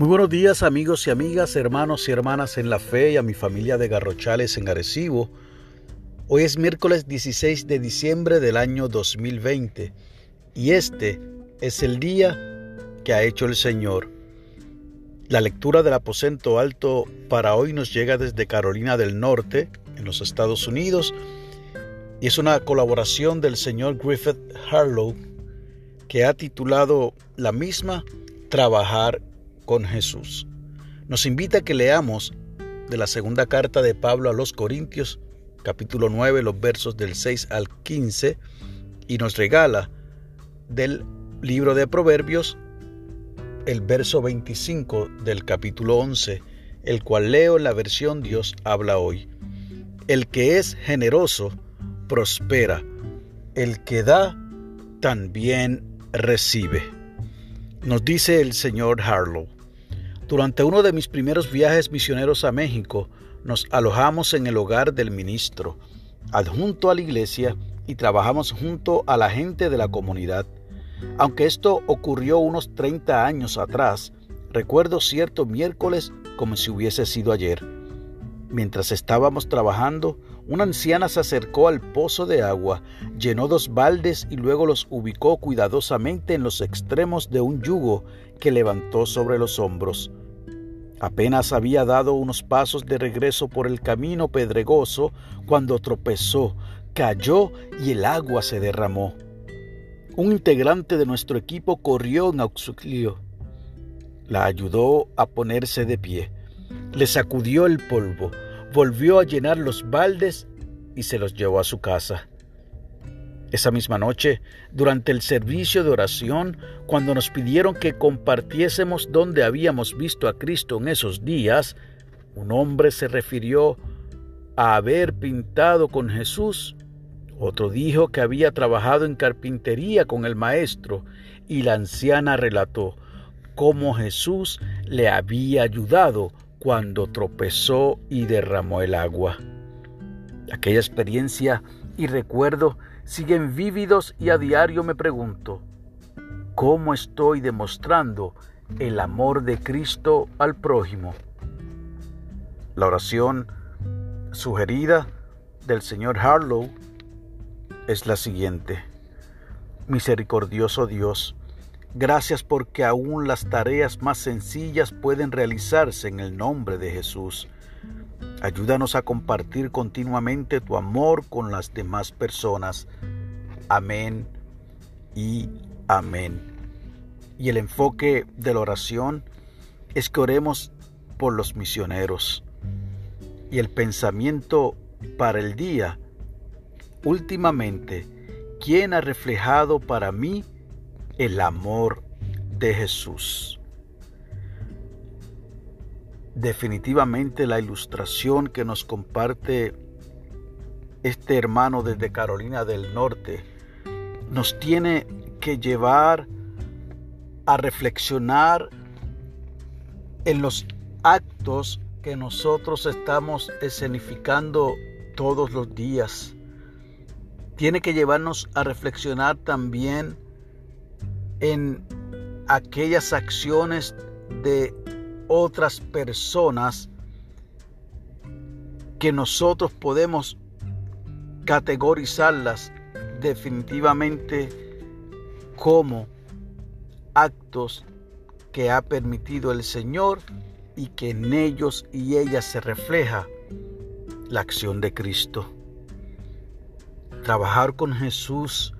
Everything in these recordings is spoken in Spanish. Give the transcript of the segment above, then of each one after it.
Muy buenos días amigos y amigas, hermanos y hermanas en la fe y a mi familia de Garrochales en Arecibo. Hoy es miércoles 16 de diciembre del año 2020 y este es el día que ha hecho el Señor. La lectura del aposento alto para hoy nos llega desde Carolina del Norte, en los Estados Unidos, y es una colaboración del señor Griffith Harlow que ha titulado la misma Trabajar con Jesús. Nos invita a que leamos de la segunda carta de Pablo a los Corintios, capítulo 9, los versos del 6 al 15, y nos regala del libro de Proverbios el verso 25 del capítulo 11, el cual leo en la versión Dios habla hoy. El que es generoso prospera, el que da también recibe. Nos dice el señor Harlow. Durante uno de mis primeros viajes misioneros a México, nos alojamos en el hogar del ministro, adjunto a la iglesia, y trabajamos junto a la gente de la comunidad. Aunque esto ocurrió unos 30 años atrás, recuerdo cierto miércoles como si hubiese sido ayer. Mientras estábamos trabajando, una anciana se acercó al pozo de agua, llenó dos baldes y luego los ubicó cuidadosamente en los extremos de un yugo que levantó sobre los hombros. Apenas había dado unos pasos de regreso por el camino pedregoso cuando tropezó, cayó y el agua se derramó. Un integrante de nuestro equipo corrió en auxilio. La ayudó a ponerse de pie. Le sacudió el polvo, volvió a llenar los baldes y se los llevó a su casa. Esa misma noche, durante el servicio de oración, cuando nos pidieron que compartiésemos dónde habíamos visto a Cristo en esos días, un hombre se refirió a haber pintado con Jesús, otro dijo que había trabajado en carpintería con el Maestro, y la anciana relató cómo Jesús le había ayudado cuando tropezó y derramó el agua. Aquella experiencia y recuerdo siguen vívidos y a diario me pregunto, ¿cómo estoy demostrando el amor de Cristo al prójimo? La oración sugerida del señor Harlow es la siguiente. Misericordioso Dios, gracias porque aún las tareas más sencillas pueden realizarse en el nombre de Jesús. Ayúdanos a compartir continuamente tu amor con las demás personas. Amén y amén. Y el enfoque de la oración es que oremos por los misioneros. Y el pensamiento para el día, últimamente, ¿quién ha reflejado para mí el amor de Jesús? Definitivamente la ilustración que nos comparte este hermano desde Carolina del Norte nos tiene que llevar a reflexionar en los actos que nosotros estamos escenificando todos los días. Tiene que llevarnos a reflexionar también en aquellas acciones de otras personas que nosotros podemos categorizarlas definitivamente como actos que ha permitido el Señor y que en ellos y ellas se refleja la acción de Cristo. Trabajar con Jesús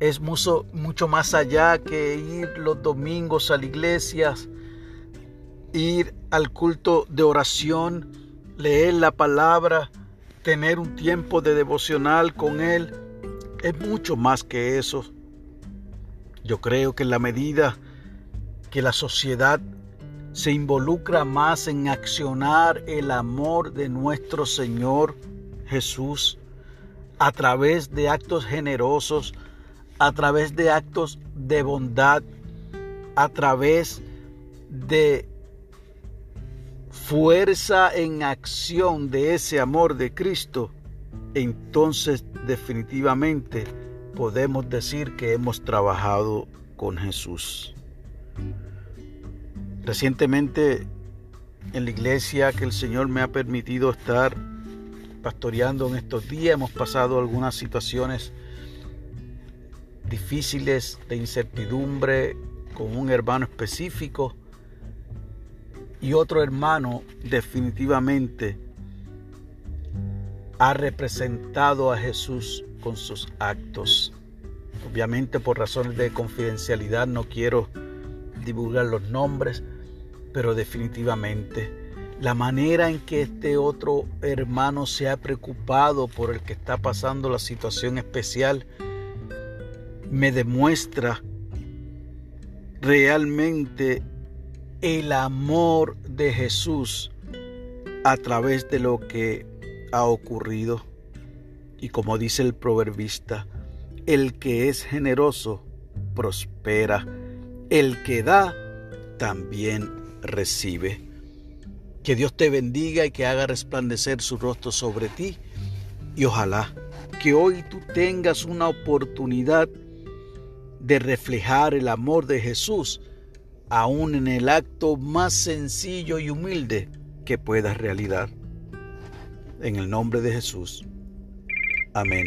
es mucho, mucho más allá que ir los domingos a la iglesia ir al culto de oración, leer la palabra, tener un tiempo de devocional con Él, es mucho más que eso. Yo creo que en la medida que la sociedad se involucra más en accionar el amor de nuestro Señor Jesús a través de actos generosos, a través de actos de bondad, a través de fuerza en acción de ese amor de Cristo, entonces definitivamente podemos decir que hemos trabajado con Jesús. Recientemente en la iglesia que el Señor me ha permitido estar pastoreando en estos días hemos pasado algunas situaciones difíciles de incertidumbre con un hermano específico y otro hermano definitivamente ha representado a Jesús con sus actos. Obviamente por razones de confidencialidad no quiero divulgar los nombres, pero definitivamente la manera en que este otro hermano se ha preocupado por el que está pasando la situación especial me demuestra realmente el amor de Jesús a través de lo que ha ocurrido. Y como dice el proverbista, el que es generoso prospera, el que da también recibe. Que Dios te bendiga y que haga resplandecer su rostro sobre ti. Y ojalá que hoy tú tengas una oportunidad de reflejar el amor de Jesús, aún en el acto más sencillo y humilde que puedas realizar. En el nombre de Jesús. Amén.